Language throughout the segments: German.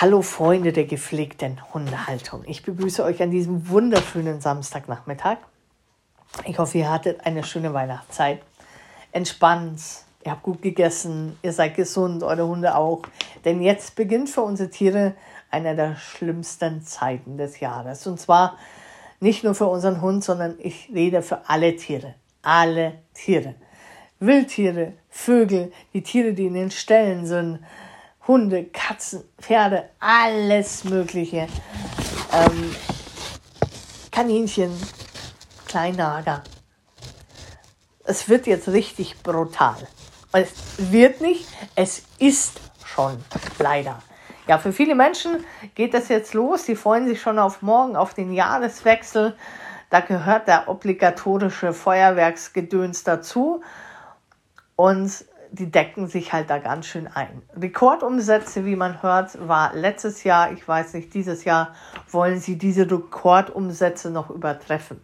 Hallo Freunde der gepflegten Hundehaltung. Ich begrüße euch an diesem wunderschönen Samstagnachmittag. Ich hoffe, ihr hattet eine schöne Weihnachtszeit. Entspannt, ihr habt gut gegessen, ihr seid gesund, eure Hunde auch. Denn jetzt beginnt für unsere Tiere einer der schlimmsten Zeiten des Jahres. Und zwar nicht nur für unseren Hund, sondern ich rede für alle Tiere. Alle Tiere. Wildtiere, Vögel, die Tiere, die in den Ställen sind, Hunde, Katzen, Pferde, alles Mögliche. Ähm, Kaninchen, Kleinnager. Es wird jetzt richtig brutal. Es wird nicht, es ist schon leider. Ja, für viele Menschen geht das jetzt los. Sie freuen sich schon auf morgen, auf den Jahreswechsel. Da gehört der obligatorische Feuerwerksgedöns dazu. Und die decken sich halt da ganz schön ein. Rekordumsätze, wie man hört, war letztes Jahr, ich weiß nicht, dieses Jahr wollen sie diese Rekordumsätze noch übertreffen.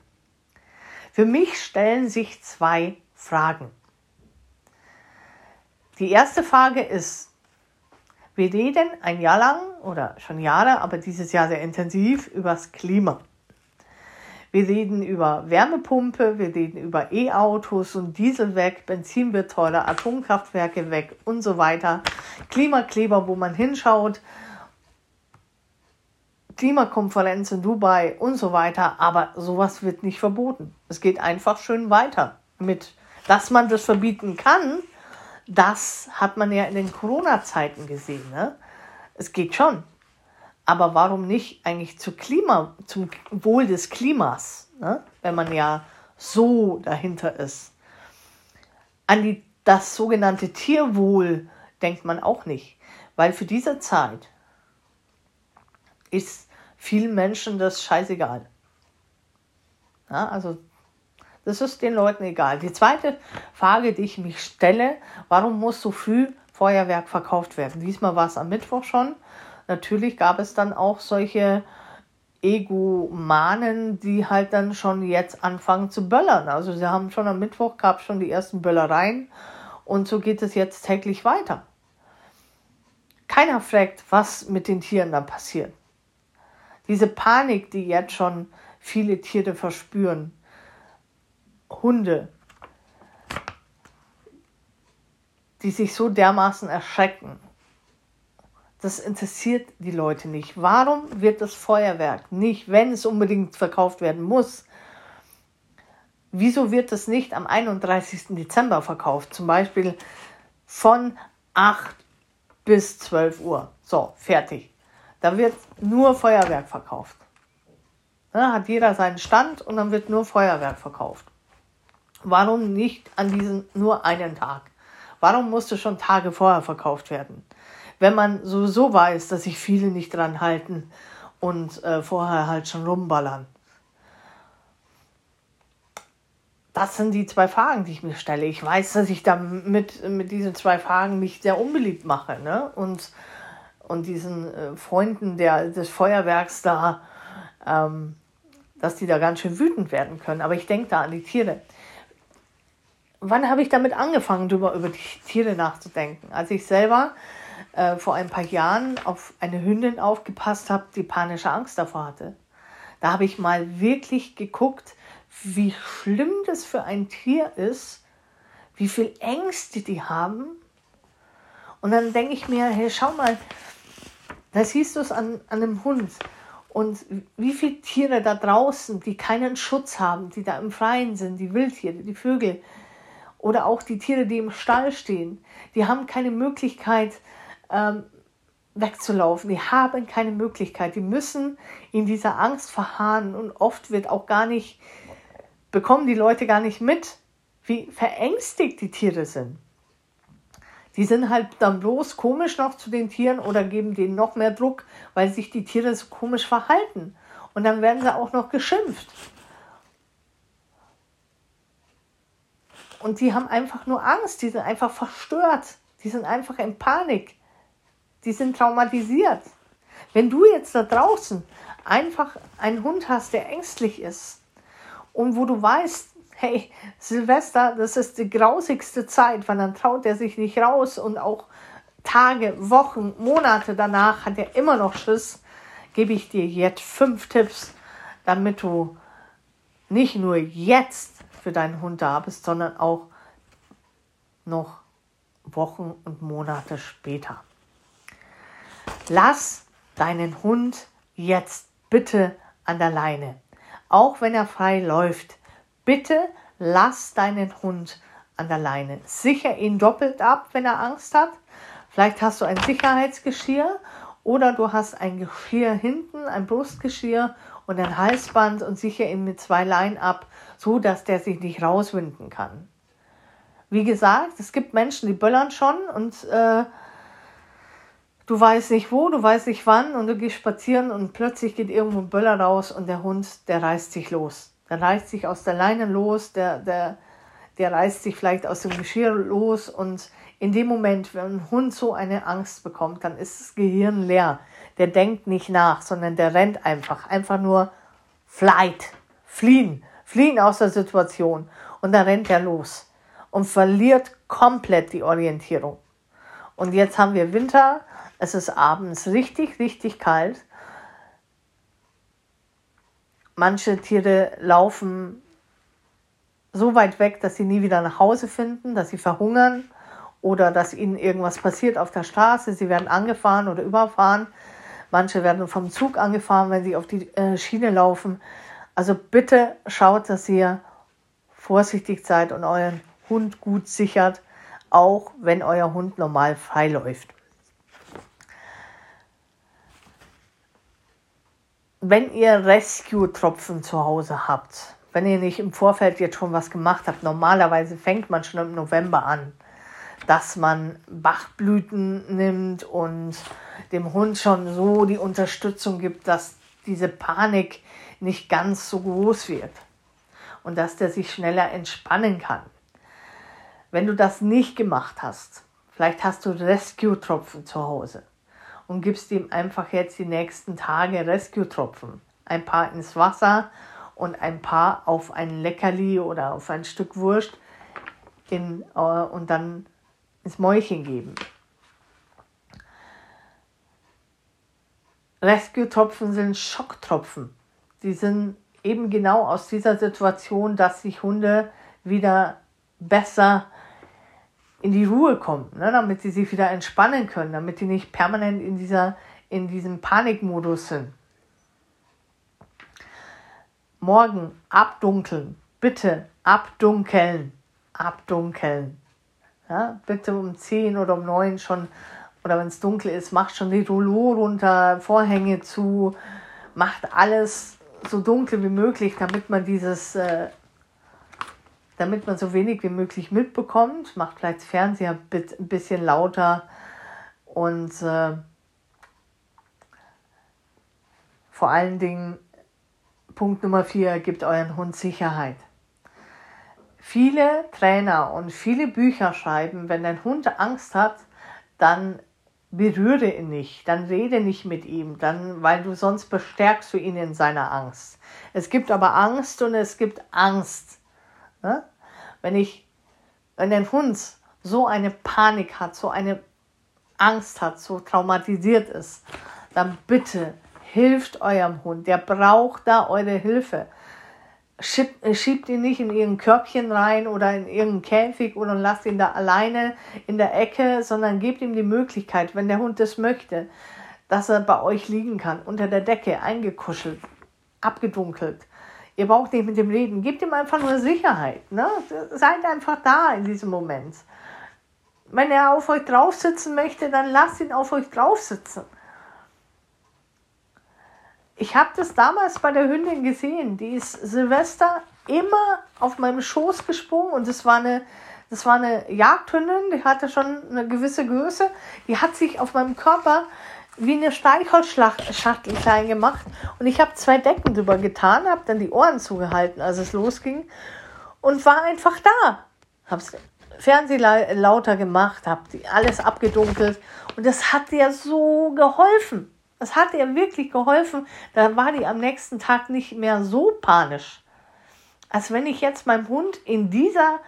Für mich stellen sich zwei Fragen. Die erste Frage ist, wir reden ein Jahr lang oder schon Jahre, aber dieses Jahr sehr intensiv über das Klima. Wir reden über Wärmepumpe, wir reden über E-Autos und Diesel weg, Benzin wird teurer, Atomkraftwerke weg und so weiter. Klimakleber, wo man hinschaut, Klimakonferenz in Dubai und so weiter, aber sowas wird nicht verboten. Es geht einfach schön weiter mit, dass man das verbieten kann. Das hat man ja in den Corona-Zeiten gesehen. Ne? Es geht schon. Aber warum nicht eigentlich zu Klima, zum Wohl des Klimas, ne? wenn man ja so dahinter ist? An die, das sogenannte Tierwohl denkt man auch nicht, weil für diese Zeit ist vielen Menschen das scheißegal. Ja, also das ist den Leuten egal. Die zweite Frage, die ich mich stelle, warum muss so früh Feuerwerk verkauft werden? Diesmal war es am Mittwoch schon natürlich gab es dann auch solche Egomanen, die halt dann schon jetzt anfangen zu böllern. Also sie haben schon am Mittwoch gab schon die ersten Böllereien und so geht es jetzt täglich weiter. Keiner fragt, was mit den Tieren dann passiert. Diese Panik, die jetzt schon viele Tiere verspüren, Hunde, die sich so dermaßen erschrecken, das interessiert die Leute nicht. Warum wird das Feuerwerk nicht, wenn es unbedingt verkauft werden muss, wieso wird es nicht am 31. Dezember verkauft? Zum Beispiel von 8 bis 12 Uhr. So, fertig. Da wird nur Feuerwerk verkauft. Da hat jeder seinen Stand und dann wird nur Feuerwerk verkauft. Warum nicht an diesem nur einen Tag? Warum musste schon Tage vorher verkauft werden? Wenn man sowieso weiß, dass sich viele nicht dran halten und äh, vorher halt schon rumballern. Das sind die zwei Fragen, die ich mir stelle. Ich weiß, dass ich da mit, mit diesen zwei Fragen mich sehr unbeliebt mache. Ne? Und, und diesen äh, Freunden der, des Feuerwerks da, ähm, dass die da ganz schön wütend werden können. Aber ich denke da an die Tiere. Wann habe ich damit angefangen, darüber über die Tiere nachzudenken? Als ich selber äh, vor ein paar Jahren auf eine Hündin aufgepasst habe, die panische Angst davor hatte. Da habe ich mal wirklich geguckt, wie schlimm das für ein Tier ist, wie viel Ängste die haben. Und dann denke ich mir, hey, schau mal, da siehst du es an, an einem Hund. Und wie viele Tiere da draußen, die keinen Schutz haben, die da im Freien sind, die Wildtiere, die Vögel oder auch die Tiere, die im Stall stehen, die haben keine Möglichkeit, ähm, wegzulaufen. Die haben keine Möglichkeit. Die müssen in dieser Angst verharren und oft wird auch gar nicht, bekommen die Leute gar nicht mit, wie verängstigt die Tiere sind. Die sind halt dann bloß komisch noch zu den Tieren oder geben denen noch mehr Druck, weil sich die Tiere so komisch verhalten. Und dann werden sie auch noch geschimpft. Und die haben einfach nur Angst, die sind einfach verstört, die sind einfach in Panik die sind traumatisiert. Wenn du jetzt da draußen einfach einen Hund hast, der ängstlich ist und wo du weißt, hey, Silvester, das ist die grausigste Zeit, weil dann traut er sich nicht raus und auch Tage, Wochen, Monate danach hat er immer noch Schiss, gebe ich dir jetzt fünf Tipps, damit du nicht nur jetzt für deinen Hund da bist, sondern auch noch Wochen und Monate später. Lass deinen Hund jetzt bitte an der Leine. Auch wenn er frei läuft, bitte lass deinen Hund an der Leine. Sicher ihn doppelt ab, wenn er Angst hat. Vielleicht hast du ein Sicherheitsgeschirr oder du hast ein Geschirr hinten, ein Brustgeschirr und ein Halsband und sicher ihn mit zwei Leinen ab, so dass der sich nicht rauswinden kann. Wie gesagt, es gibt Menschen, die böllern schon und äh, du weißt nicht wo, du weißt nicht wann und du gehst spazieren und plötzlich geht irgendwo ein Böller raus und der Hund, der reißt sich los. Der reißt sich aus der Leine los, der, der, der reißt sich vielleicht aus dem Geschirr los und in dem Moment, wenn ein Hund so eine Angst bekommt, dann ist das Gehirn leer. Der denkt nicht nach, sondern der rennt einfach. Einfach nur flight, fliehen, fliehen aus der Situation. Und da rennt er los und verliert komplett die Orientierung. Und jetzt haben wir Winter, es ist abends richtig, richtig kalt. Manche Tiere laufen so weit weg, dass sie nie wieder nach Hause finden, dass sie verhungern oder dass ihnen irgendwas passiert auf der Straße. Sie werden angefahren oder überfahren. Manche werden vom Zug angefahren, wenn sie auf die äh, Schiene laufen. Also bitte schaut, dass ihr vorsichtig seid und euren Hund gut sichert, auch wenn euer Hund normal frei Wenn ihr Rescue-Tropfen zu Hause habt, wenn ihr nicht im Vorfeld jetzt schon was gemacht habt, normalerweise fängt man schon im November an, dass man Bachblüten nimmt und dem Hund schon so die Unterstützung gibt, dass diese Panik nicht ganz so groß wird und dass der sich schneller entspannen kann. Wenn du das nicht gemacht hast, vielleicht hast du Rescue-Tropfen zu Hause und gibst ihm einfach jetzt die nächsten Tage Rescue-Tropfen. Ein paar ins Wasser und ein paar auf ein Leckerli oder auf ein Stück Wurst in, äh, und dann ins Mäulchen geben. Rescue-Tropfen sind Schocktropfen. Die sind eben genau aus dieser Situation, dass sich Hunde wieder besser in die Ruhe kommen, ne, damit sie sich wieder entspannen können, damit die nicht permanent in, dieser, in diesem Panikmodus sind. Morgen abdunkeln, bitte abdunkeln, abdunkeln. Ja, bitte um 10 oder um 9 schon oder wenn es dunkel ist, macht schon die Rollo runter, Vorhänge zu, macht alles so dunkel wie möglich, damit man dieses, äh, damit man so wenig wie möglich mitbekommt. Macht vielleicht Fernseher ein bisschen lauter und äh, vor allen Dingen Punkt Nummer vier, gibt euren Hund Sicherheit. Viele Trainer und viele Bücher schreiben, wenn dein Hund Angst hat, dann berühre ihn nicht, dann rede nicht mit ihm, dann, weil du sonst bestärkst du ihn in seiner Angst. Es gibt aber Angst und es gibt Angst. Ne? Wenn ich, wenn dein Hund so eine Panik hat, so eine Angst hat, so traumatisiert ist, dann bitte hilft eurem Hund. Der braucht da eure Hilfe schiebt, ihn nicht in irgendein Körbchen rein oder in irgendeinen Käfig oder lasst ihn da alleine in der Ecke, sondern gebt ihm die Möglichkeit, wenn der Hund das möchte, dass er bei euch liegen kann, unter der Decke, eingekuschelt, abgedunkelt. Ihr braucht nicht mit dem reden, gebt ihm einfach nur Sicherheit. Ne? Seid einfach da in diesem Moment. Wenn er auf euch drauf sitzen möchte, dann lasst ihn auf euch drauf sitzen ich habe das damals bei der Hündin gesehen. Die ist Silvester immer auf meinem Schoß gesprungen und das war eine, das war eine Jagdhündin, die hatte schon eine gewisse Größe. Die hat sich auf meinem Körper wie eine Streichholzschachtel klein gemacht und ich habe zwei Decken drüber getan, habe dann die Ohren zugehalten, als es losging und war einfach da. Hab's Fernseh lauter gemacht, habe alles abgedunkelt und das hat dir so geholfen. Das hat ihr wirklich geholfen. Da war die am nächsten Tag nicht mehr so panisch. Als wenn ich jetzt meinem Hund in dieser,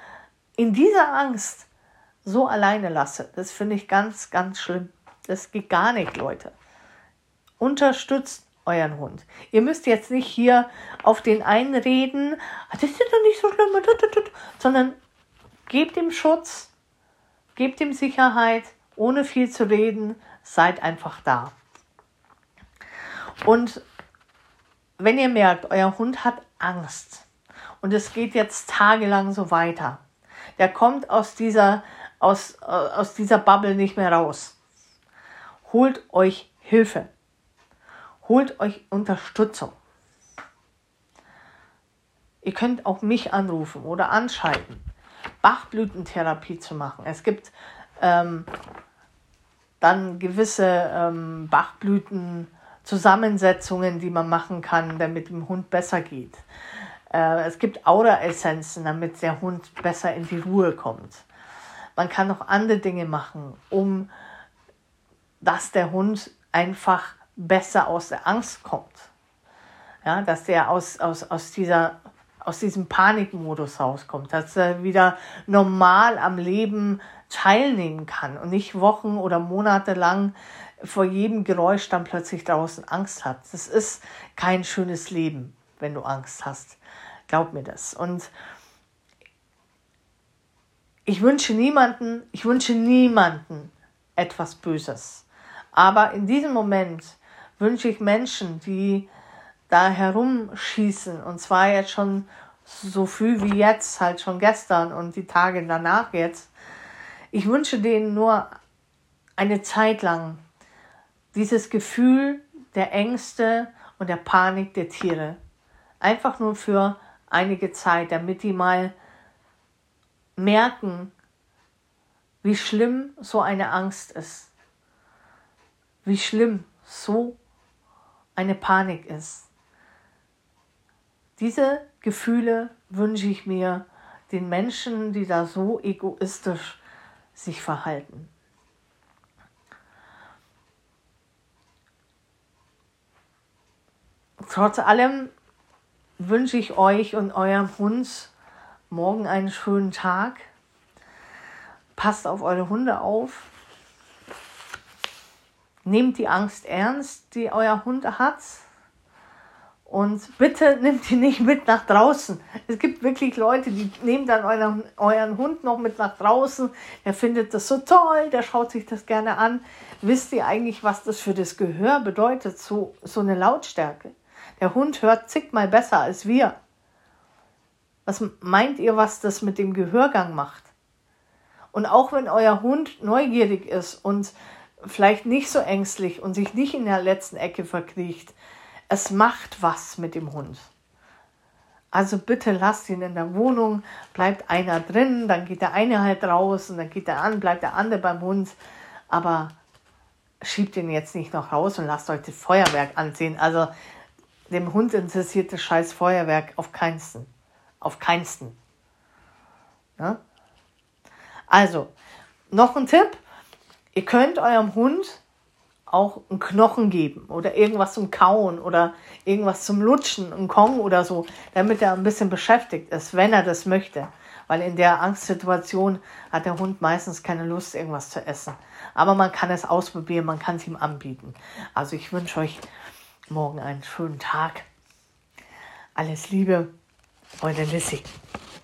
in dieser Angst so alleine lasse, das finde ich ganz, ganz schlimm. Das geht gar nicht, Leute. Unterstützt euren Hund. Ihr müsst jetzt nicht hier auf den einreden, ah, das ist doch nicht so schlimm, sondern gebt ihm Schutz, gebt ihm Sicherheit, ohne viel zu reden, seid einfach da. Und wenn ihr merkt, euer Hund hat Angst und es geht jetzt tagelang so weiter, der kommt aus dieser, aus, aus dieser Bubble nicht mehr raus. Holt euch Hilfe. Holt euch Unterstützung. Ihr könnt auch mich anrufen oder anschalten, Bachblütentherapie zu machen. Es gibt ähm, dann gewisse ähm, Bachblütenzusammensetzungen, die man machen kann, damit dem Hund besser geht. Äh, es gibt Aura-Essenzen, damit der Hund besser in die Ruhe kommt. Man kann noch andere Dinge machen, um dass der Hund einfach besser aus der Angst kommt. Ja, dass der aus, aus, aus, dieser, aus diesem Panikmodus rauskommt, dass er wieder normal am Leben teilnehmen kann und nicht Wochen oder Monate lang vor jedem Geräusch dann plötzlich draußen Angst hat. Das ist kein schönes Leben, wenn du Angst hast. Glaub mir das. Und ich wünsche niemanden, ich wünsche niemanden etwas Böses. Aber in diesem Moment wünsche ich Menschen, die da herumschießen, und zwar jetzt schon so früh wie jetzt, halt schon gestern und die Tage danach jetzt, ich wünsche denen nur eine Zeit lang dieses Gefühl der Ängste und der Panik der Tiere. Einfach nur für einige Zeit, damit die mal merken, wie schlimm so eine Angst ist. Wie schlimm so eine Panik ist. Diese Gefühle wünsche ich mir den Menschen, die da so egoistisch sich verhalten. Trotz allem wünsche ich euch und eurem Hund morgen einen schönen Tag. Passt auf eure Hunde auf. Nehmt die Angst ernst, die euer Hund hat. Und bitte nehmt ihn nicht mit nach draußen. Es gibt wirklich Leute, die nehmen dann euren, euren Hund noch mit nach draußen. Der findet das so toll, der schaut sich das gerne an. Wisst ihr eigentlich, was das für das Gehör bedeutet, so, so eine Lautstärke? Der Hund hört zigmal besser als wir. Was meint ihr, was das mit dem Gehörgang macht? Und auch wenn euer Hund neugierig ist und vielleicht nicht so ängstlich und sich nicht in der letzten Ecke verkriecht. Es macht was mit dem Hund. Also bitte lasst ihn in der Wohnung, bleibt einer drin, dann geht der eine halt raus und dann geht der an, bleibt der andere beim Hund. Aber schiebt ihn jetzt nicht noch raus und lasst euch das Feuerwerk ansehen. Also dem Hund interessiert das scheiß Feuerwerk auf keinsten. Auf keinsten. Ja? Also, noch ein Tipp. Ihr könnt eurem Hund auch einen Knochen geben oder irgendwas zum Kauen oder irgendwas zum Lutschen, einen Kong oder so, damit er ein bisschen beschäftigt ist, wenn er das möchte. Weil in der Angstsituation hat der Hund meistens keine Lust, irgendwas zu essen. Aber man kann es ausprobieren, man kann es ihm anbieten. Also ich wünsche euch morgen einen schönen Tag. Alles Liebe, eure Lissy.